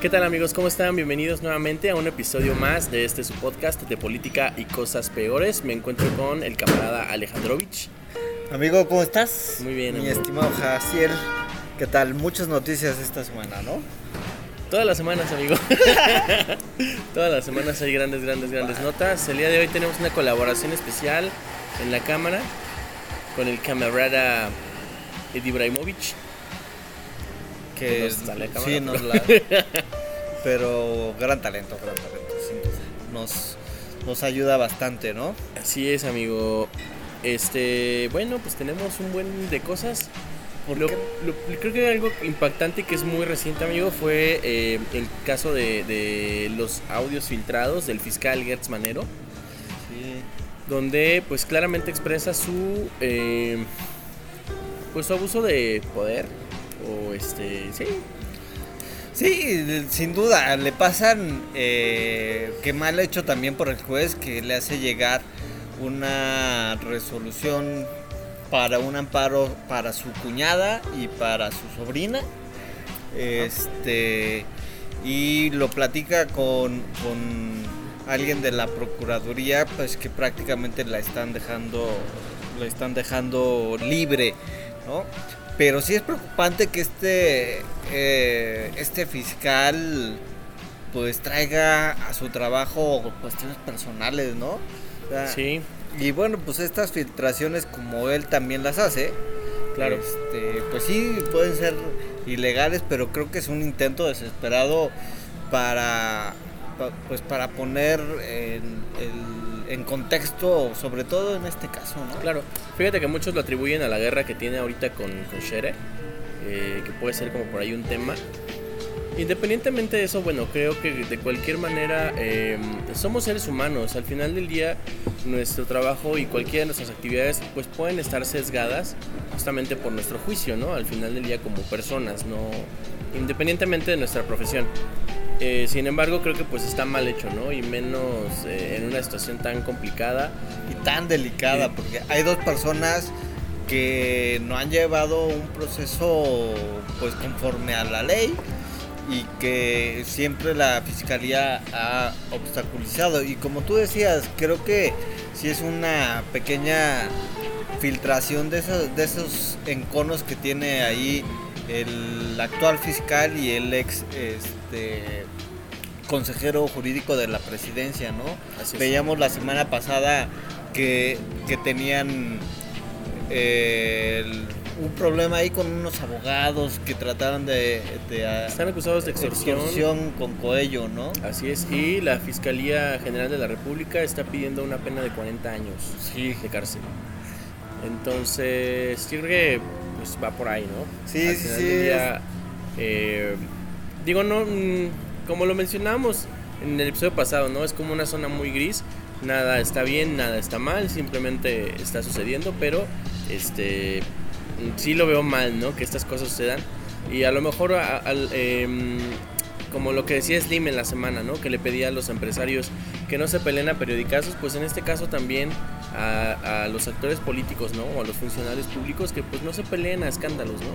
¿Qué tal amigos? ¿Cómo están? Bienvenidos nuevamente a un episodio más de este su podcast de política y cosas peores. Me encuentro con el camarada Alejandrovich. Amigo, ¿cómo estás? Muy bien. Mi amigo. estimado Jaciel, ¿qué tal? Muchas noticias esta semana, ¿no? Todas las semanas, amigo. Todas las semanas hay grandes, grandes, grandes notas. El día de hoy tenemos una colaboración especial en la cámara con el camarada Ed Ibrahimovic. Que Nos sale cámara, sí, pero- nos la... pero gran talento, gran talento. Nos, nos ayuda bastante, ¿no? Así es, amigo. Este, bueno, pues tenemos un buen de cosas. Lo- lo- creo que algo impactante que es muy reciente, amigo, fue eh, el caso de, de los audios filtrados del fiscal Gertz Manero, Sí. donde pues claramente expresa su eh, pues su abuso de poder o este, sí, Sí, sin duda, le pasan eh, que mal hecho también por el juez que le hace llegar una resolución para un amparo para su cuñada y para su sobrina. Este y lo platica con, con alguien de la procuraduría, pues que prácticamente la están dejando, la están dejando libre, ¿no? Pero sí es preocupante que este, eh, este fiscal pues traiga a su trabajo cuestiones personales, ¿no? O sea, sí, Y bueno, pues estas filtraciones como él también las hace, claro. este, pues sí pueden ser ilegales, pero creo que es un intento desesperado para pa- pues para poner en, el- en contexto, sobre todo en este caso, ¿no? Claro, fíjate que muchos lo atribuyen a la guerra que tiene ahorita con, con Shere, eh, que puede ser como por ahí un tema. Independientemente de eso, bueno, creo que de cualquier manera eh, somos seres humanos. Al final del día, nuestro trabajo y cualquiera de nuestras actividades pues pueden estar sesgadas justamente por nuestro juicio, ¿no? Al final del día como personas, no independientemente de nuestra profesión. Eh, sin embargo, creo que pues está mal hecho, ¿no? Y menos eh, en una situación tan complicada. y tan delicada Sí. porque hay dos personas que no han llevado un proceso pues conforme a la ley y que siempre la fiscalía ha obstaculizado y como tú decías creo que si es una pequeña filtración de esos de esos enconos que tiene ahí el actual fiscal y el ex este consejero jurídico de la presidencia, ¿no? Así es. Veíamos la semana pasada que, que tenían eh, el- un problema ahí con unos abogados que trataron de, de a- Están acusados de extorsión. extorsión con Coello, ¿no? Así es, y la Fiscalía General de la República está pidiendo una pena de 40 años Sí. de cárcel. Entonces, yo creo que pues, va por ahí, ¿no? Sí, Al sí, final sí, del día, eh, digo, no, mm, como lo mencionamos en el episodio pasado, ¿no? Es como una zona muy gris, nada está bien, nada está mal, simplemente está sucediendo, pero este sí lo veo mal, ¿no? Que estas cosas sucedan. Y a lo mejor, a- al, em, como lo que decía Slim en la semana, ¿no? Que le pedía a los empresarios que no se peleen a periodicazos, pues en este caso también a, a los actores políticos, ¿no? O a los funcionarios públicos que pues no se peleen a escándalos, ¿no?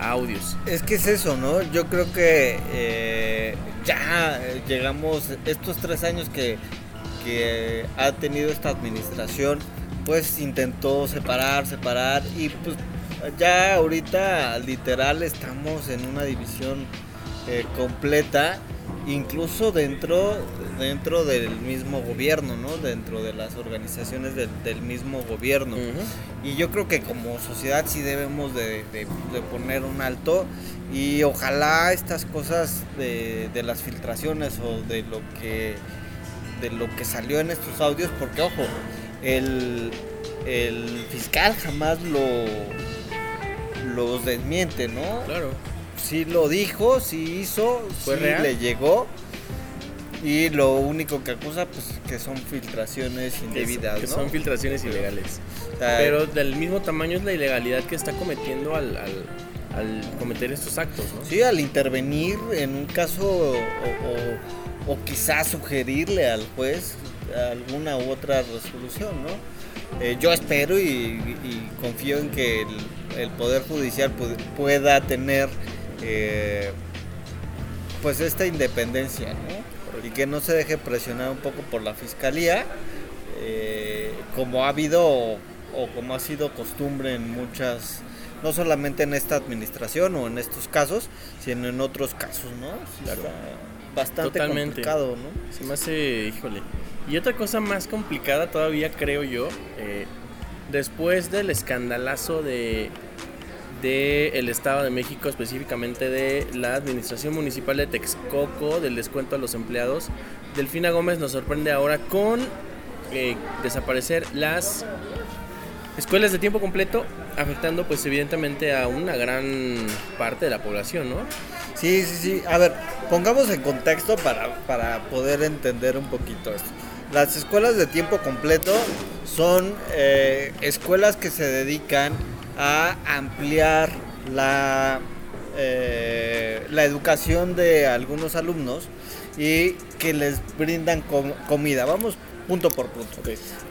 Audios. Es que es eso, ¿no? Yo creo que eh, ya eh, llegamos, estos tres años que, que ha tenido esta administración, pues intentó separar, separar y pues ya ahorita literal estamos en una división eh, completa, incluso dentro, dentro del mismo gobierno, ¿no? Dentro de las organizaciones del, del mismo gobierno. Y yo creo que como sociedad sí debemos de, de- de poner un alto y ojalá estas cosas de, de las filtraciones o de lo que de lo que salió en estos audios, porque ojo, el, el fiscal jamás lo los desmiente, ¿no? Claro. Sí lo dijo, sí hizo, ¿Fue sí real? le llegó. Y lo único que acusa, pues, que son filtraciones indebidas, que ¿no? son filtraciones ilegales. Pero del mismo tamaño es la ilegalidad que está cometiendo al, al, al cometer estos actos, ¿no? Sí, al intervenir en un caso o, o- o quizás sugerirle al juez alguna u otra resolución, ¿no? Eh, yo espero y, y confío en que el, el Poder Judicial pu- pueda tener eh, pues esta independencia, ¿no? Y que no se deje presionar un poco por la fiscalía, eh, como ha habido o, como ha sido costumbre en muchas, no solamente en esta administración o en estos casos, sino en otros casos, ¿no? Claro. bastante complicado, ¿no? Se me hace, híjole. Y otra cosa más complicada todavía creo yo, eh, después del escandalazo de del Estado de México, específicamente de la Administración Municipal de Texcoco, del descuento a los empleados. Delfina Gómez nos sorprende ahora con eh, desaparecer las escuelas de tiempo completo, afectando pues evidentemente a una gran parte de la población, ¿no? Sí, sí, sí. A ver, pongamos en contexto para, para poder entender un poquito esto. Las escuelas de tiempo completo son eh, escuelas que se dedican a ampliar la, eh, la educación de algunos alumnos y que les brindan comida. Vamos punto por punto.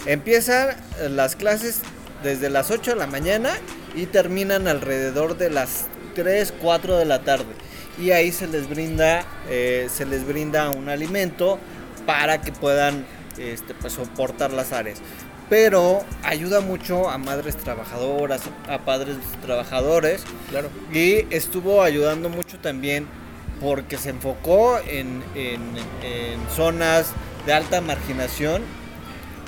Empiezan las clases desde las 8 de la mañana y terminan alrededor de las 3, 4 de la tarde. Y ahí se les brinda, eh, se les brinda un alimento para que puedan este, pues, soportar las áreas pero ayuda mucho a madres trabajadoras, a padres trabajadores. Claro. Y estuvo ayudando mucho también porque se enfocó en, zonas de alta marginación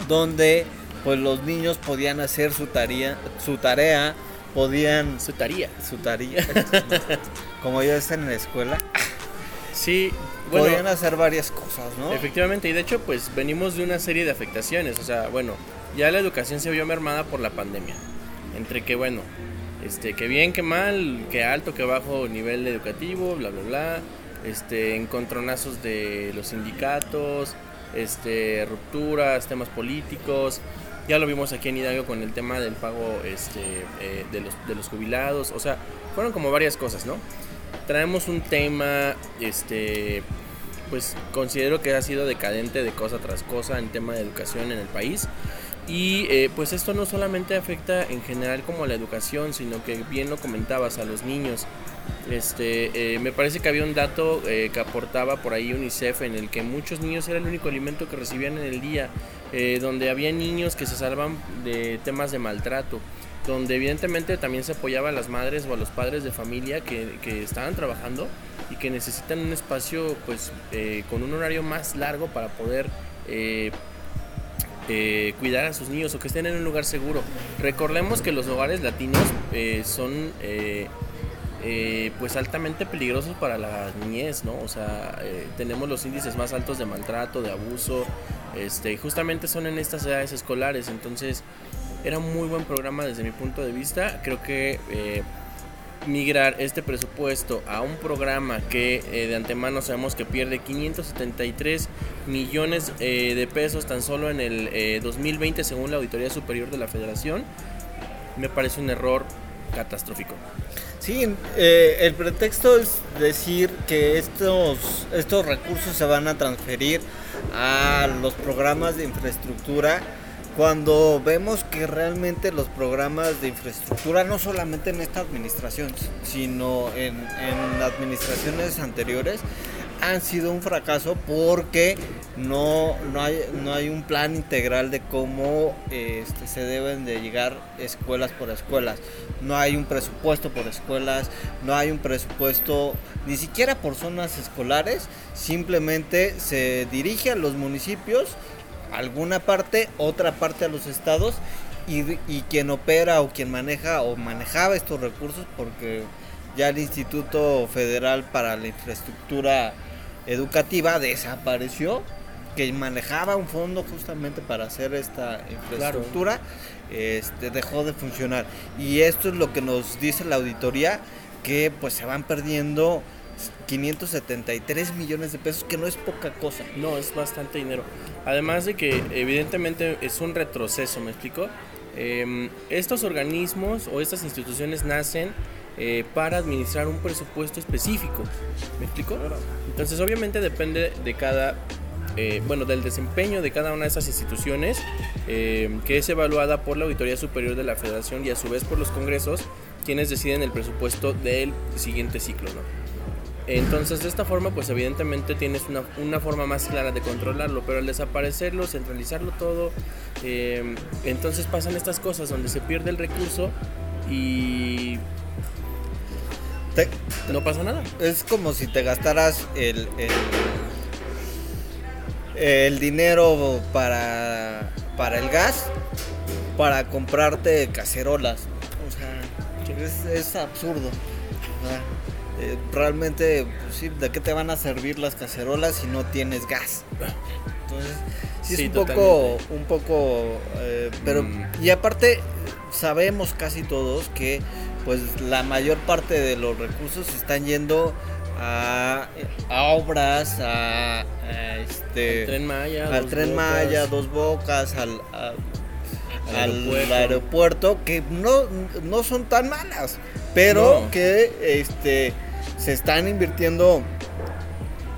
donde pues los niños podían hacer su tarea, su tarea, podían su tarea, su tarea, como ya están en la escuela. Sí, podían hacer varias cosas, ¿no? Efectivamente, y de hecho pues venimos de una serie de afectaciones, o sea, bueno, ya la educación se vio mermada por la pandemia. Entre que, bueno, este, que bien, que mal, que alto, que bajo nivel educativo, bla, bla, bla. Este, encontronazos de los sindicatos, este, rupturas, temas políticos. Ya lo vimos aquí en Hidalgo con el tema del pago este, eh, de, los, de los jubilados. O sea, fueron como varias cosas, ¿no? Traemos un tema, este, pues considero que ha sido decadente de cosa tras cosa en tema de educación en el país. Y eh, pues esto no solamente afecta en general como a la educación, sino que bien lo comentabas a los niños. Este, eh, me parece que había un dato eh, que aportaba por ahí UNICEF en el que muchos niños era el único alimento que recibían en el día, donde había niños que se salvan de temas de maltrato, donde evidentemente también se apoyaba a las madres o a los padres de familia que, que estaban trabajando y que necesitan un espacio pues con un horario más largo para poder eh, cuidar a sus niños o que estén en un lugar seguro. Recordemos que los hogares latinos eh, son eh, pues altamente peligrosos para la niñez, ¿no? O sea, tenemos los índices más altos de maltrato, de abuso, este, justamente son en estas edades escolares, entonces era un muy buen programa desde mi punto de vista. Creo que migrar este presupuesto a un programa que eh, de antemano sabemos que pierde 573 millones eh, de pesos tan solo en el 2020 eh, según la Auditoría Superior de la Federación, me parece un error catastrófico. Sí, el pretexto es decir que estos, estos recursos se van a transferir a los programas de infraestructura cuando vemos que realmente los programas de infraestructura, no solamente en esta administración, sino en, administraciones anteriores, han sido un fracaso porque no, no, hay, no hay un plan integral de cómo este, se deben de llegar escuelas por escuelas. No hay un presupuesto por escuelas, no hay un presupuesto ni siquiera por zonas escolares, simplemente se dirige a los municipios alguna parte, otra parte a los estados y, quien opera o quien maneja o manejaba estos recursos porque ya el Instituto Federal para la Infraestructura Educativa desapareció, que manejaba un fondo justamente para hacer esta infraestructura, este, dejó de funcionar. Y esto es lo que nos dice la auditoría, que pues se van perdiendo 573 millones de pesos, que no es poca cosa. No, es bastante dinero. Además de que evidentemente es un retroceso, ¿me explico? Em, estos organismos o estas instituciones nacen eh, para administrar un presupuesto específico, ¿me explico? Entonces obviamente depende de cada, eh, bueno, del desempeño de cada una de esas instituciones, em, que es evaluada por la Auditoría Superior de la Federación y a su vez por los congresos, quienes deciden el presupuesto del siguiente ciclo, ¿no? Entonces de esta forma pues evidentemente tienes una, una forma más clara de controlarlo, pero al desaparecerlo, centralizarlo todo, eh, entonces pasan estas cosas donde se pierde el recurso y Te- no pasa nada. es como si te gastaras el, el, el dinero para, para el gas para comprarte cacerolas. O sea, es, es absurdo. Sea, eh, realmente, pues sí, ¿de qué te van a servir las cacerolas si no tienes gas? Entonces, sí, es Sí, un poco, un poco, eh, pero Mm. y aparte sabemos casi todos que, pues la mayor parte de los recursos están yendo a, a obras, a, a, este, El tren Maya, al Dos tren Bocas, Maya, dos bocas, al, a- Al al aeropuerto. aeropuerto, que no, no son tan malas, pero No. que este se están invirtiendo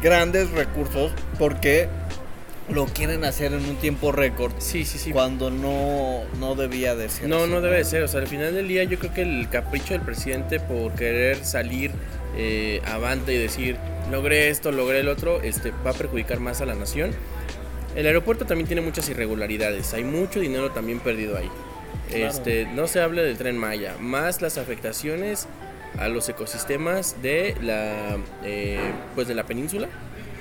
grandes recursos porque lo quieren hacer en un tiempo récord Sí, sí, sí. cuando no, no debía de ser. No, así, no debe de ser. O sea, al final del día yo creo que el capricho del presidente por querer salir eh, avante y decir, logré esto, logré el otro, este, va a perjudicar más a la nación. El aeropuerto también tiene muchas irregularidades. Hay mucho dinero también perdido ahí. Claro. Este, no se habla del tren Maya, más las afectaciones a los ecosistemas de la, eh, pues de la península,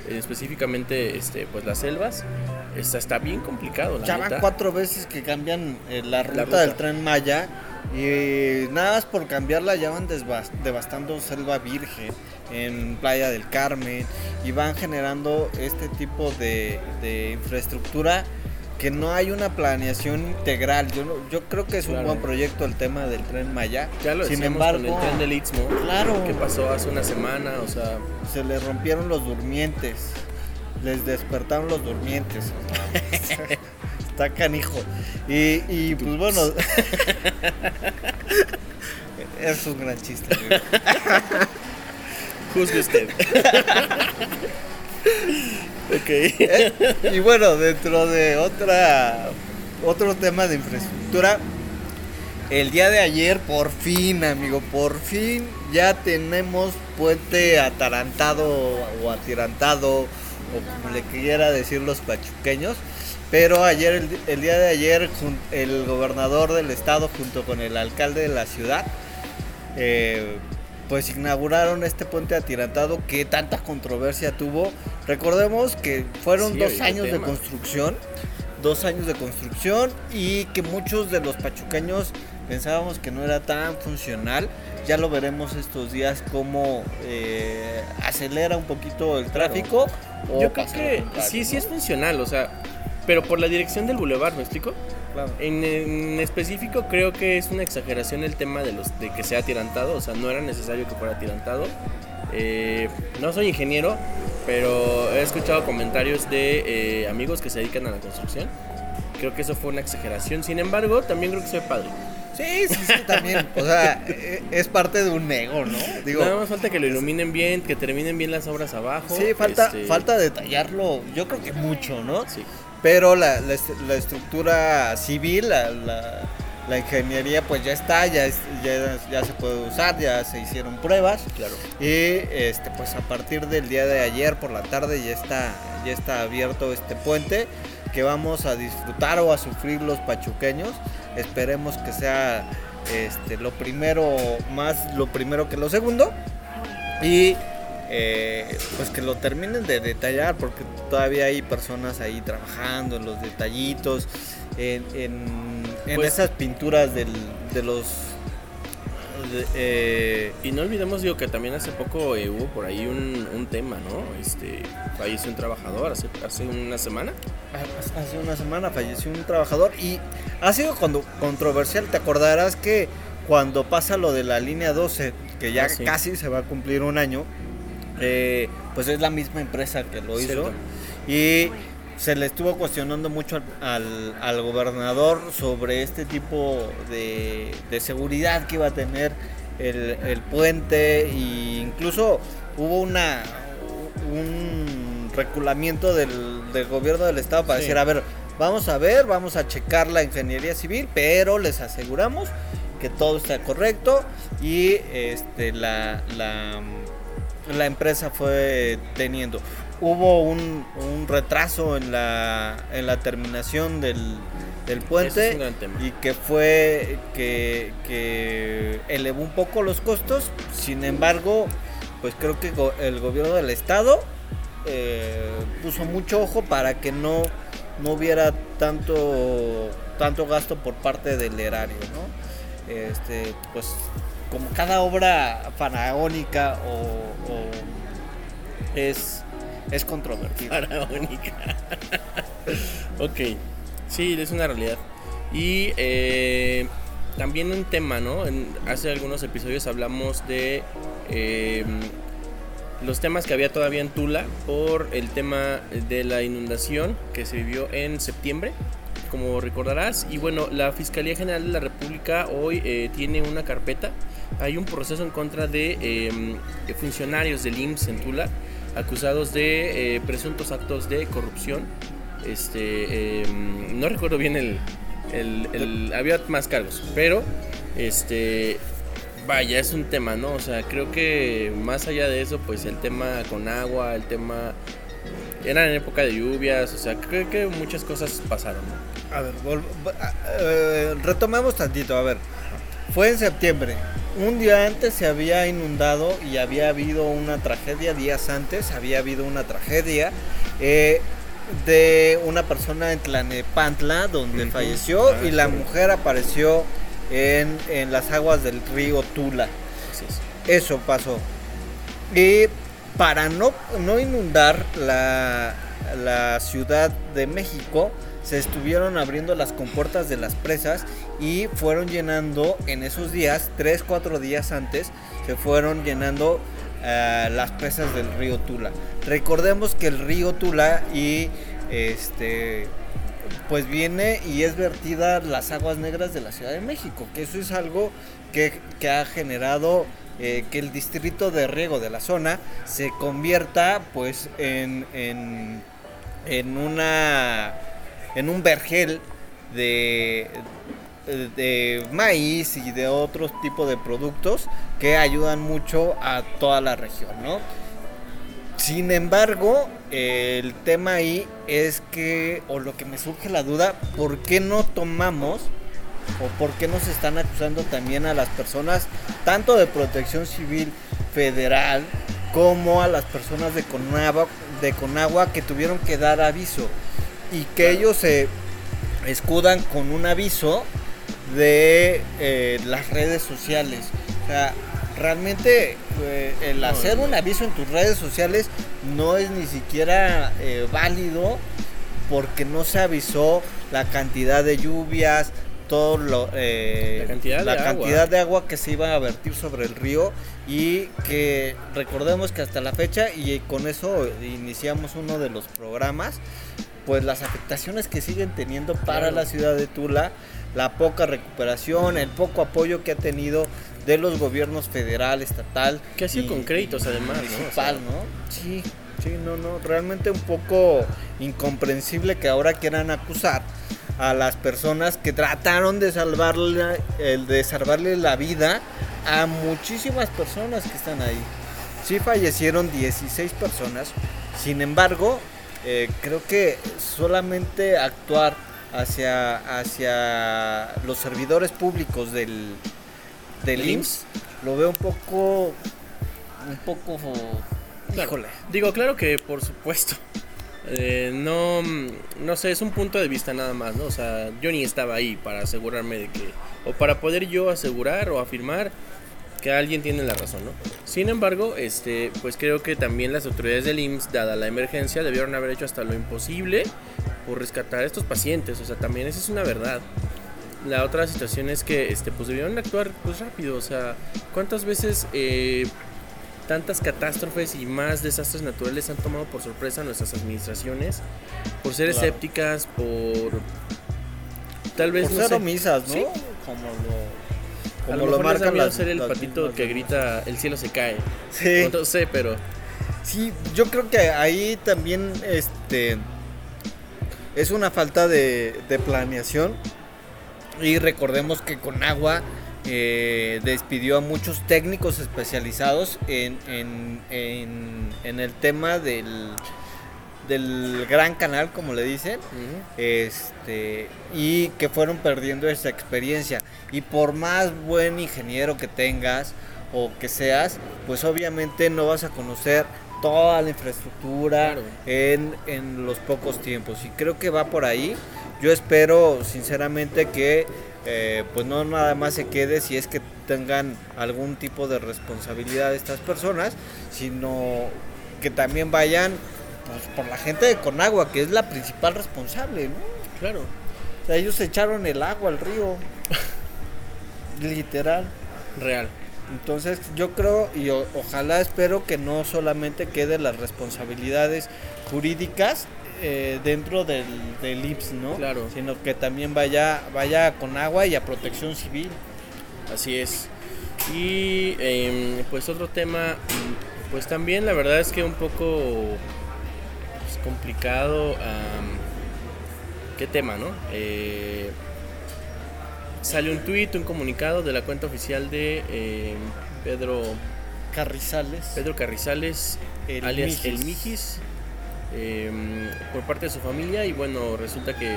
eh, específicamente, este, pues las selvas. Está, está bien complicado, la Ya van cuatro veces que cambian eh, la, ruta ruta. del tren Maya y nada más por cambiarla ya van devastando selva virgen en Playa del Carmen y van generando este tipo de, de infraestructura que no hay una planeación integral. Yo, no- yo creo que es un buen proyecto el tema del tren Maya. Ya lo Sin embargo, con el tren del Istmo, claro. que pasó hace una semana, o sea, se les rompieron los durmientes. Les despertaron los durmientes. Está canijo. Y, y pues bueno. es un gran chiste. juzgue usted. y bueno, dentro de otra otro tema de infraestructura, el día de ayer por fin, amigo, por fin ya tenemos puente atarantado o atirantado o como le quiera decir los pachuqueños. Pero ayer, el, el día de ayer, el gobernador del estado junto con el alcalde de la ciudad, eh, pues inauguraron este puente atirantado que tanta controversia tuvo. Recordemos que fueron Sí, dos años de construcción, dos años de construcción y que muchos de los pachucaños pensábamos que no era tan funcional. Ya lo veremos estos días cómo eh, acelera un poquito el tráfico. Yo creo que sí, sí es funcional, o sea, pero por la dirección del bulevar, ¿me explico? Claro. En, en específico creo que es una exageración el tema de los de que sea atirantado, o sea, no era necesario que fuera atirantado. Eh, no soy ingeniero, pero he escuchado comentarios de eh, amigos que se dedican a la construcción. Creo que eso fue una exageración. Sin embargo, también creo que soy padre. Sí, sí, sí, también. O sea, eh, es parte de un ego, ¿no? Digo, Nada más falta que lo iluminen bien, que terminen bien las obras abajo. sí, falta, este, falta detallarlo, yo creo que mucho, ¿no? Sí. Pero la, la est- la estructura civil, la, la- la ingeniería, pues ya está, ya, es- ya, ya se puede usar, ya se hicieron pruebas. Claro. Y este, pues a partir del día de ayer por la tarde ya está, ya está abierto este puente que vamos a disfrutar o a sufrir los pachuqueños. Esperemos que sea este, lo primero, más lo primero que lo segundo. Y eh, pues que lo terminen de detallar porque todavía hay personas ahí trabajando en los detallitos, en, en- en Pues- esas pinturas del- de los... de, eh, Y no olvidemos, digo, que también hace poco eh, hubo por ahí un, un tema, ¿no? Este, falleció un trabajador hace, hace una semana. Hace una semana falleció un trabajador y ha sido cuando controversial. Te acordarás que cuando pasa lo de la línea 12, que ya Ah, sí. casi se va a cumplir un año, eh, pues es la misma empresa que lo hizo. Cierto. Y se le estuvo cuestionando mucho al, al- al gobernador sobre este tipo de, de seguridad que iba a tener el, el puente e incluso hubo una un reculamiento del, del gobierno del estado para Sí. decir a ver vamos a ver vamos a checar la ingeniería civil pero les aseguramos que todo está correcto y este la, la la empresa fue teniendo. Hubo un, un retraso en la, en la terminación del, del puente es y que fue que, que elevó un poco los costos. Sin embargo, pues creo que el gobierno del estado eh, puso mucho ojo para que no, no hubiera tanto, tanto gasto por parte del erario, ¿no? Este, pues como cada obra faraónica o, es, es controvertida. Faraónica. ok, sí, es una realidad. Y eh, también un tema, ¿no? En- hace algunos episodios hablamos de eh, los temas que había todavía en Tula por el tema de la inundación que se vivió en septiembre, como recordarás. Y bueno, la Fiscalía General de la República hoy eh, tiene una carpeta. Hay un proceso en contra de eh, funcionarios del IMSS en Tula acusados de eh, presuntos actos de corrupción. Este, eh, no recuerdo bien el, el- el- había más cargos, pero este, vaya, es un tema, ¿no? O sea, creo que más allá de eso, pues el tema con agua, el tema era en época de lluvias, o sea, creo que muchas cosas pasaron, ¿no? A ver, a- eh, retomemos tantito, a ver. Fue en septiembre. Un día antes se había inundado y había habido una tragedia, días antes había habido una tragedia eh, de una persona en Tlanepantla donde falleció Ah, y la mujer apareció en, en las aguas del río Tula. Eso pasó. Y para no, no inundar la, la Ciudad de México, se estuvieron abriendo las compuertas de las presas y fueron llenando en esos días, 3, 4 días antes, se fueron llenando eh, las presas del río Tula. Recordemos que el río Tula y este pues viene y es vertida las aguas negras de la Ciudad de México, que eso es algo que, que ha generado eh, que el distrito de riego de la zona se convierta pues en, en, en una en un vergel de, de maíz y de otros tipos de productos que ayudan mucho a toda la región, ¿no? Sin embargo, el tema ahí es que, o lo que me surge la duda, ¿por qué no tomamos o por qué nos están acusando también a las personas, tanto de protección civil federal como a las personas de Conagua, de Conagua que tuvieron que dar aviso y que ellos se escudan con un aviso de eh, las redes sociales? O sea, realmente eh, el No, hacer no. un aviso en tus redes sociales no es ni siquiera eh, válido porque no se avisó la cantidad de lluvias, todo lo, eh, La cantidad de la agua. cantidad de agua que se iba a vertir sobre el río y que recordemos que hasta la fecha y con eso iniciamos uno de los programas pues las afectaciones que siguen teniendo para Claro. la ciudad de Tula, la poca recuperación, el poco apoyo que ha tenido de los gobiernos federal, estatal. Que ha sido y- con créditos además, ¿no? O sea, municipal, ¿no? Sí, sí, no, no, realmente un poco incomprensible que ahora quieran acusar a las personas que trataron de salvarle, el de salvarle la vida a muchísimas personas que están ahí. Sí fallecieron 16 personas, sin embargo, eh, creo que solamente actuar hacia, hacia los servidores públicos del, del ¿Del IMSS lo veo un poco, un poco, Claro. híjole. Digo, claro que por supuesto. Eh, no, no sé, es un punto de vista nada más, ¿no? O sea, yo ni estaba ahí para asegurarme de que, o para poder yo asegurar o afirmar que alguien tiene la razón, ¿no? Sin embargo, este, pues creo que también las autoridades del IMSS, dada la emergencia, debieron haber hecho hasta lo imposible por rescatar a estos pacientes, o sea, también esa es una verdad. La otra situación es que, este, pues debieron actuar pues rápido, o sea, ¿cuántas veces eh, tantas catástrofes y más desastres naturales han tomado por sorpresa nuestras administraciones por ser Claro. escépticas, por tal vez Por no ser omisas, ¿no? Sí. Como lo, a como lo lo mejor les da marcan miedo las, ser el las patito mismas que grita el cielo se cae. Sí. No sé, pero Sí, yo creo que ahí también este es una falta de, de planeación y recordemos que con agua eh, despidió a muchos técnicos especializados en, en, en, el tema del, del gran canal, como le dicen, este, y que fueron perdiendo esa experiencia. Y por más buen ingeniero que tengas o que seas, pues obviamente no vas a conocer toda la infraestructura en, en los pocos tiempos. Y creo que va por ahí. Yo espero sinceramente que eh, pues no nada más se quede si es que tengan algún tipo de responsabilidad estas personas, sino que también vayan pues, por la gente de Conagua, que es la principal responsable, ¿no? Claro. O sea, ellos echaron el agua al río, literal. Real. Entonces yo creo y ojalá espero que no solamente queden las responsabilidades jurídicas eh, dentro del, del IPS, ¿no? Claro. Sino que también vaya, vaya con agua y a protección civil. Así es. Y em, pues otro tema, pues también la verdad es que un poco complicado. ¿Qué tema, no? Eh, salió un tuit, un comunicado de la cuenta oficial de em, Pedro Carrizales. Pedro Carrizales, alias El Mijis, Em, por parte de su familia y bueno, resulta que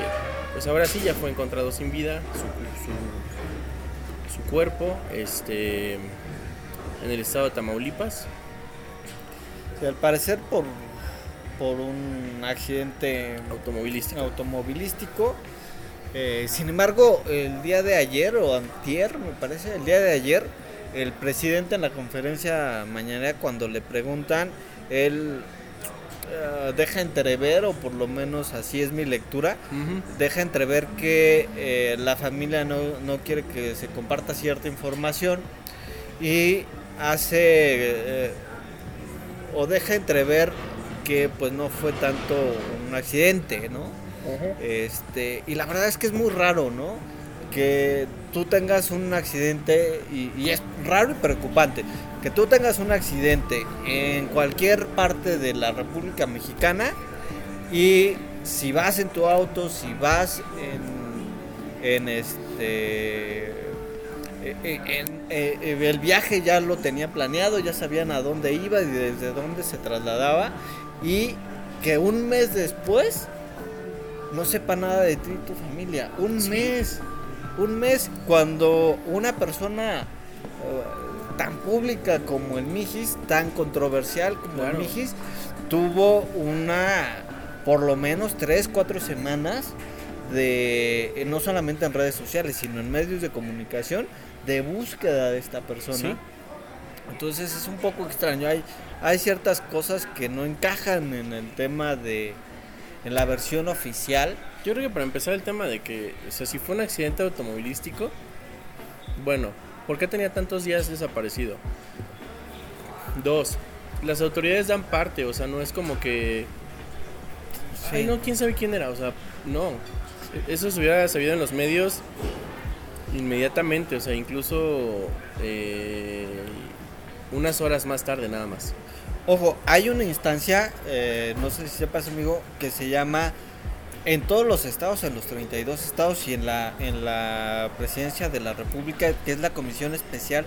pues ahora sí ya fue encontrado sin vida su, su, cuerpo este, en el estado de Tamaulipas. al parecer por, por un accidente automovilístico. automovilístico. Eh, sin embargo, el día de ayer o antier, me parece, el día de ayer, el presidente en la conferencia mañana cuando le preguntan, él eh, deja entrever, o por lo menos así es mi lectura, deja entrever que eh, la familia no, quiere que se comparta cierta información y hace eh, o deja entrever que pues no fue tanto un accidente, ¿no? Este, y la verdad es que es muy raro, ¿no? Que tú tengas un accidente y es raro y preocupante que tú tengas un accidente en cualquier parte de la República Mexicana y si vas en tu auto, si vas en, en este eh, eh, eh, el viaje ya lo tenía planeado, ya sabían a dónde iba y desde dónde se trasladaba. Y que un mes después no sepa nada de ti y tu familia. Un mes, un mes cuando una persona tan pública como el Mijis, tan controversial como el Mijis, tuvo una, por lo menos tres, cuatro semanas de, no solamente en redes sociales, sino en medios de comunicación, de búsqueda de esta persona. Entonces es un poco extraño, hay, hay ciertas cosas que no encajan en el tema de, en la versión oficial. Yo creo que para empezar el tema de que, o sea, si fue un accidente automovilístico, bueno, ¿Por qué tenía tantos días desaparecido? Dos, las autoridades dan parte, o sea, no es como que... Ay, no, quién sabe quién era, o sea, no. Eso se hubiera sabido en los medios inmediatamente, o sea, incluso eh, unas horas más tarde nada más. Ojo, hay una instancia, eh, no sé si sepas amigo, que se llama en todos los estados, en los 32 estados y en la, en la presidencia de la República, que es la Comisión Especial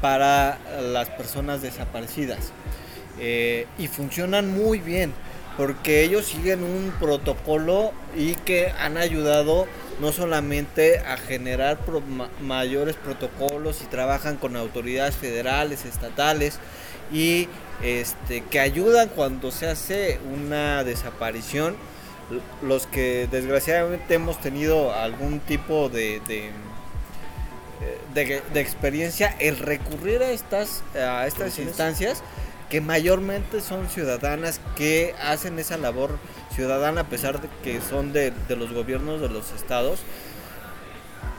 para las Personas Desaparecidas. Eh, y funcionan muy bien, porque ellos siguen un protocolo y que han ayudado no solamente a generar mayores protocolos y trabajan con autoridades federales, estatales y este, que ayudan cuando se hace una desaparición. Los que desgraciadamente hemos tenido algún tipo de, de, de, experiencia, el recurrir a estas, a estas instancias que mayormente son ciudadanas que hacen esa labor ciudadana a pesar de que son de, los gobiernos de los estados,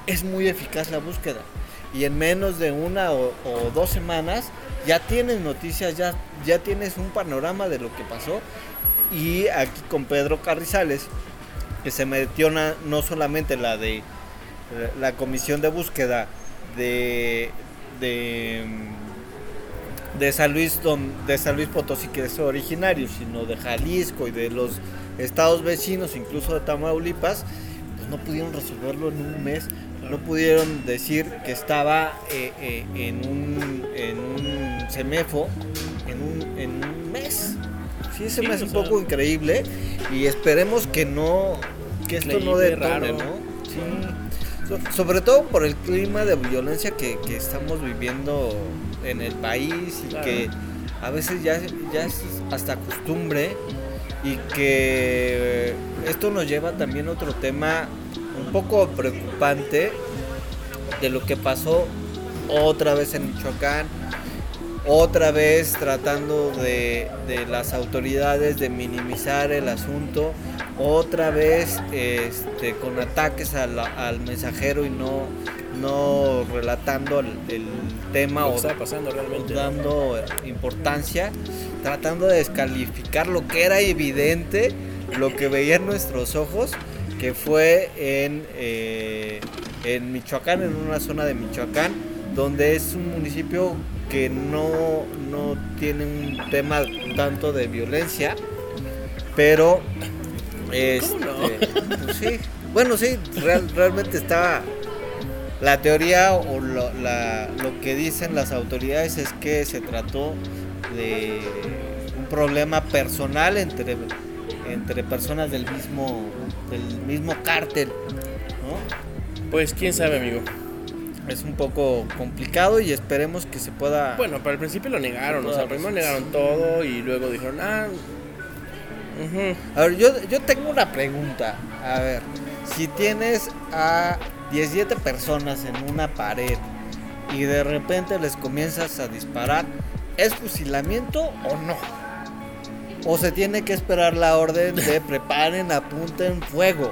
es muy eficaz la búsqueda. Y en menos de una o, dos semanas ya tienes noticias, ya, ya tienes un panorama de lo que pasó y aquí con Pedro Carrizales, que se metió no solamente la de la comisión de búsqueda de, de, de, San Luis, de San Luis Potosí, que es originario, sino de Jalisco y de los estados vecinos, incluso de Tamaulipas, pues no pudieron resolverlo en un mes no pudieron decir que estaba eh, eh, en, un, en un semefo en un, en un mes. Sí, se Sí, me hace un poco increíble y esperemos que no, que esto no de detone, raro. ¿no? Sí. So- sobre todo por el clima de violencia que, que estamos viviendo en el país y Claro. que a veces ya, ya es hasta costumbre y que esto nos lleva también a otro tema un poco preocupante de lo que pasó otra vez en Michoacán, otra vez tratando de, de las autoridades de minimizar el asunto, otra vez este, con ataques al, al mensajero y no, no relatando el, el tema Lo que o pasando realmente. dando importancia, tratando de descalificar lo que era evidente, lo que veían nuestros ojos, que fue en, eh, en Michoacán, en una zona de Michoacán, donde es un municipio que no, no tiene un tema tanto de violencia, pero este, no? pues sí, bueno sí, real- realmente estaba la teoría o lo, la- lo que dicen las autoridades es que se trató de un problema personal entre, entre personas del mismo, del mismo cártel. ¿no? Pues quién sabe, amigo. Es un poco complicado y esperemos que se pueda... Bueno, para el principio lo negaron, o sea, primero negaron todo y luego dijeron, ah, ujú, A ver, yo, yo tengo una pregunta. A ver, si tienes a 17 personas en una pared y de repente les comienzas a disparar, ¿es fusilamiento o no? O se tiene que esperar la orden de preparen, apunten, fuego.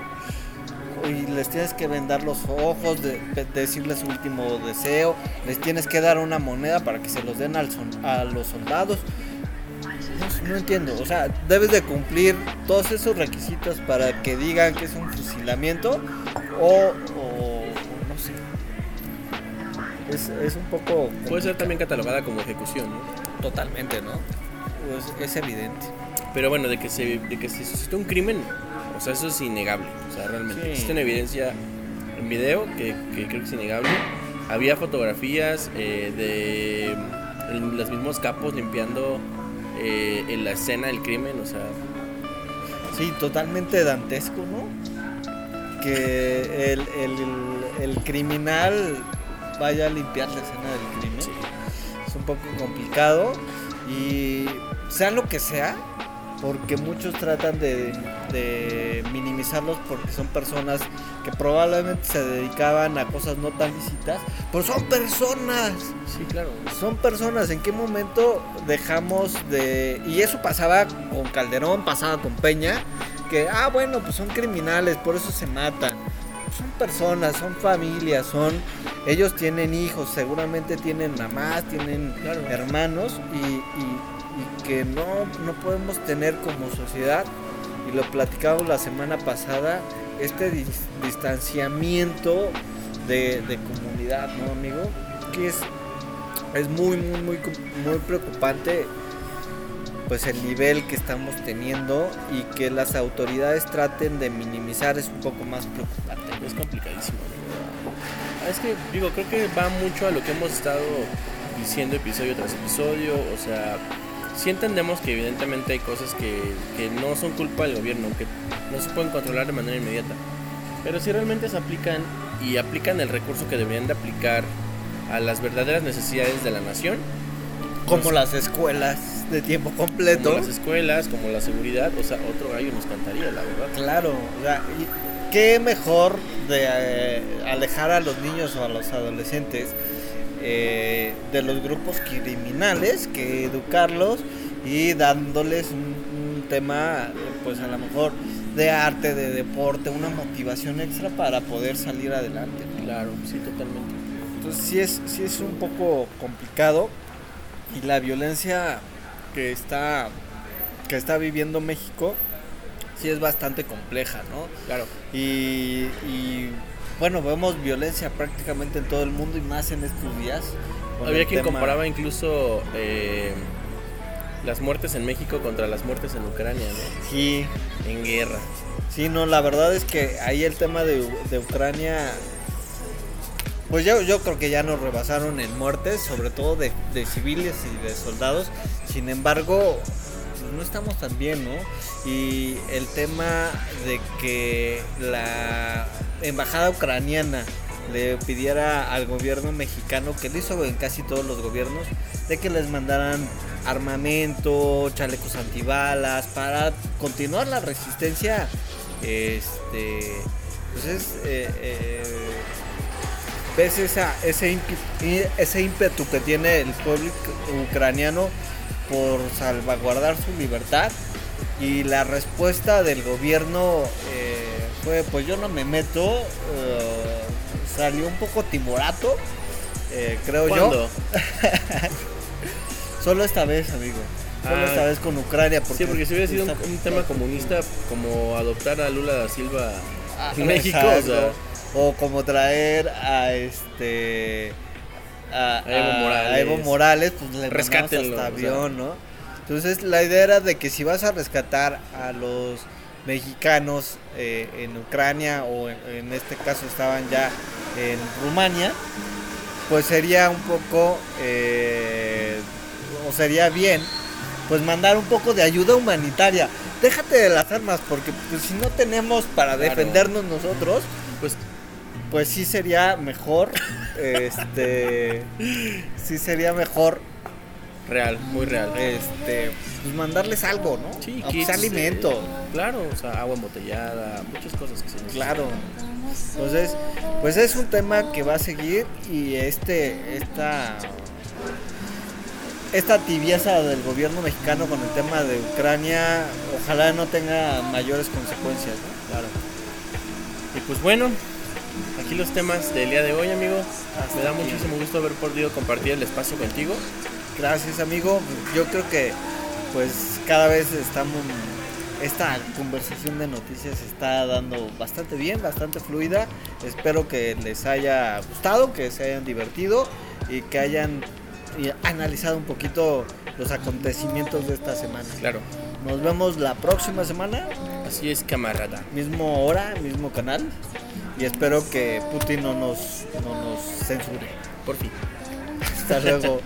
Y les tienes que vendar los ojos, de, de- decirles su último deseo, les tienes que dar una moneda para que se los den al son- a los soldados. No, no entiendo, o sea, debes de cumplir todos esos requisitos para que digan que es un fusilamiento o. Es, es un poco... puede ser también catalogada como ejecución, ¿no? Totalmente, ¿no? Pues es evidente. Pero bueno, de que se, de que se suscitó un crimen, o sea, eso es innegable. O sea, realmente Sí. existe una evidencia en video que, que creo que es innegable. Había fotografías eh, de el- los mismos capos limpiando eh, en la escena del crimen, o sea, Sí, totalmente dantesco, ¿no? Que el, el- el criminal vaya a limpiar la escena del crimen. Sí. Es un poco complicado y sea lo que sea, porque muchos tratan de, de minimizarlos porque son personas que probablemente se dedicaban a cosas no tan lícitas, pero son personas. sí, claro. Son personas, ¿en qué momento dejamos de... Y eso pasaba con Calderón, pasaba con Peña, que, ah, bueno, pues son criminales, por eso se matan. Son personas, son familias, son... Ellos tienen hijos, seguramente tienen mamás, tienen Claro. hermanos y, y- y que no, no podemos tener como sociedad, y lo platicamos la semana pasada, este dis- distanciamiento de, de comunidad, ¿no, amigo? Que es es muy muy muy muy preocupante pues el nivel que estamos teniendo y que las autoridades traten de minimizar es un poco más preocupante. Es complicadísimo. ¿no? Es que, digo, creo que va mucho a lo que hemos estado diciendo episodio tras episodio. O sea, sí entendemos que evidentemente hay cosas que, que no son culpa del gobierno, que no se pueden controlar de manera inmediata. Pero si realmente se aplican y aplican el recurso que deberían de aplicar a las verdaderas necesidades de la nación, Como Pues- las escuelas de tiempo como completo. las escuelas, como la seguridad, o sea, otro gallo nos cantaría, la verdad. Claro, o sea, qué mejor de eh, alejar a los niños o a los adolescentes eh, de los grupos criminales que educarlos y dándoles un, un tema, pues a lo mejor de arte, de deporte, una motivación extra para poder salir adelante. ¿no? Claro, sí, totalmente. Entonces sí es, sí es un poco complicado y la violencia que está, que está viviendo México sí es bastante compleja, ¿no? Claro. Y, y, bueno, vemos violencia prácticamente en todo el mundo y más en estos días. Había quien tema- comparaba incluso eh, las muertes en México contra las muertes en Ucrania, ¿no? Sí, En guerra. sí, no, la verdad es que ahí el tema de, de Ucrania pues yo, creo que ya nos rebasaron en muertes, sobre todo de, de civiles y de soldados. Sin embargo, pues, no estamos tan bien, ¿no? Y el tema de que la embajada ucraniana le pidiera al gobierno mexicano, que lo hizo en casi todos los gobiernos, de que les mandaran armamento, chalecos antibalas, para continuar la resistencia, este, pues es, eh, eh, ves esa, ese, ímpetu, ese ímpetu que tiene el pueblo ucraniano por salvaguardar su libertad y la respuesta del gobierno eh, fue pues yo no me meto eh, salió un poco timorato eh, creo ¿Cuándo? yo solo esta vez amigo solo Ah. esta vez con Ucrania Sí, porque si hubiera sido un, tema comunista como adoptar a Lula da Silva Ah, en México, o exacto. sea, o como traer a este a, A Evo Morales. a Evo Morales, pues le mandamos hasta avión, ¿no? Entonces la idea era de que si vas a rescatar a los mexicanos eh, en Ucrania o en, en este caso estaban ya en Rumania, pues sería un poco eh, o sería bien pues mandar un poco de ayuda humanitaria. Déjate de las armas porque pues, si no tenemos para Claro. defendernos nosotros, pues pues sí sería mejor este sí sería mejor real, muy real. este pues mandarles algo, ¿no? Sí, kits, sea alimento. eh, claro, o sea, agua embotellada, muchas cosas que se necesitan. Claro. Entonces, pues es un tema que va a seguir y este esta esta tibieza del gobierno mexicano con el tema de Ucrania, ojalá no tenga mayores consecuencias, ¿no? Claro. Y pues bueno, aquí los temas del día de hoy, amigo. Hasta Me da muchísimo gusto haber podido compartir el espacio contigo. Gracias, amigo. Yo creo que pues cada vez estamos esta conversación de noticias se está dando bastante bien, bastante fluida. Espero que les haya gustado, que se hayan divertido y que hayan analizado un poquito los acontecimientos de esta semana. Claro, Nos vemos la próxima semana, así es, camarada. mismo hora, mismo canal. Y espero que Putin no nos, no nos censure. Por fin. Hasta luego.